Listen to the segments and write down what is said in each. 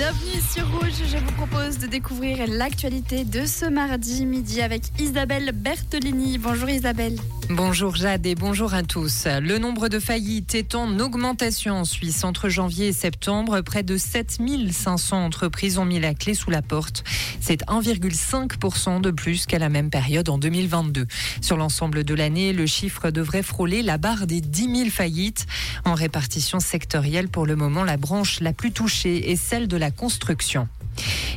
bienvenue sur Rouge. Je vous propose de découvrir l'actualité de ce mardi midi avec Isabelle Bertolini. Bonjour Isabelle. Bonjour Jade et bonjour à tous. Le nombre de faillites est en augmentation en Suisse entre janvier et septembre. Près de 7500 entreprises ont mis la clé sous la porte. C'est 1,5% de plus qu'à la même période en 2022. Sur l'ensemble de l'année, le chiffre devrait frôler la barre des 10 000 faillites. En répartition sectorielle, pour le moment, la branche la plus touchée est celle de la construction.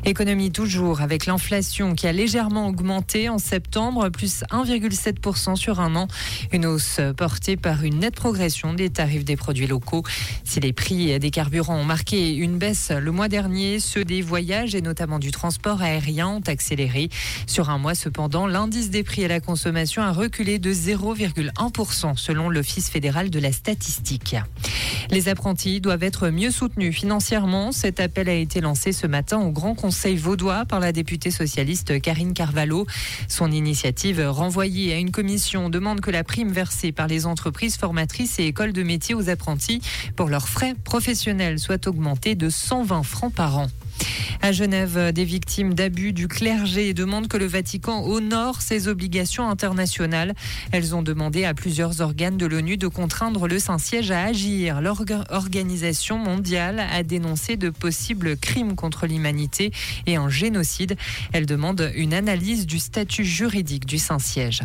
Économie toujours avec l'inflation qui a légèrement augmenté en septembre, plus 1,7% sur un an. Une hausse portée par une nette progression des tarifs des produits locaux. Si les prix des carburants ont marqué une baisse le mois dernier, ceux des voyages et notamment du transport aérien ont accéléré. Sur un mois cependant, l'indice des prix à la consommation a reculé de 0,1% selon l'Office fédéral de la statistique. Les apprentis doivent être mieux soutenus financièrement. Cet appel a été lancé ce matin au Grand Conseil vaudois par la députée socialiste Karine Carvalho. Son initiative renvoyée à une commission demande que la prime versée par les entreprises formatrices et écoles de métiers aux apprentis pour leurs frais professionnels soit augmentée de 120 francs par an. À Genève, des victimes d'abus du clergé demandent que le Vatican honore ses obligations internationales. Elles ont demandé à plusieurs organes de l'ONU de contraindre le Saint-Siège à agir. L'organisation mondiale a dénoncé de possibles crimes contre l'humanité et un génocide. Elle demande une analyse du statut juridique du Saint-Siège.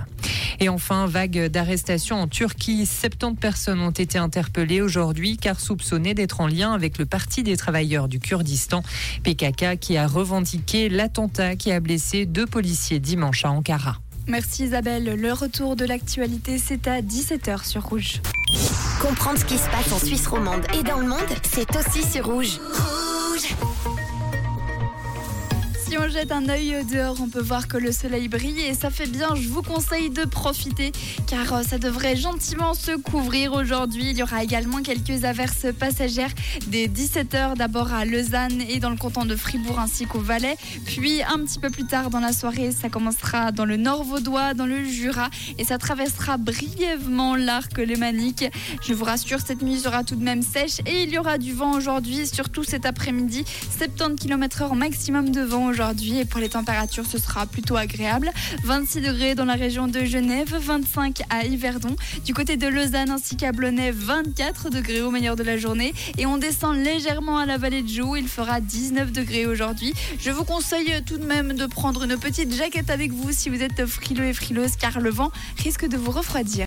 Et enfin, vague d'arrestations en Turquie. 70 personnes ont été interpellées aujourd'hui car soupçonnées d'être en lien avec le Parti des travailleurs du Kurdistan. PKK qui a revendiqué l'attentat qui a blessé deux policiers dimanche à Ankara. Merci Isabelle. Le retour de l'actualité, c'est à 17h sur Rouge. Comprendre ce qui se passe en Suisse romande et dans le monde, c'est aussi sur Rouge. Rouge si on jette un œil dehors, on peut voir que le soleil brille et ça fait bien. Je vous conseille de profiter car euh, ça devrait gentiment se couvrir aujourd'hui. Il y aura également quelques averses passagères dès 17h d'abord à Lausanne et dans le canton de Fribourg ainsi qu'au Valais. Puis un petit peu plus tard dans la soirée, ça commencera dans le nord vaudois, dans le Jura et ça traversera brièvement l'arc lémanique. Je vous rassure, cette nuit sera tout de même sèche et il y aura du vent aujourd'hui, surtout cet après-midi. 70 km/h maximum de vent et pour les températures ce sera plutôt agréable. 26 degrés dans la région de Genève, 25 à Yverdon. Du côté de Lausanne ainsi qu'à Blonay, 24 degrés au meilleur de la journée et on descend légèrement à la vallée de Joux. Il fera 19 degrés aujourd'hui. Je vous conseille tout de même de prendre une petite jaquette avec vous si vous êtes frileux et frileuse car le vent risque de vous refroidir.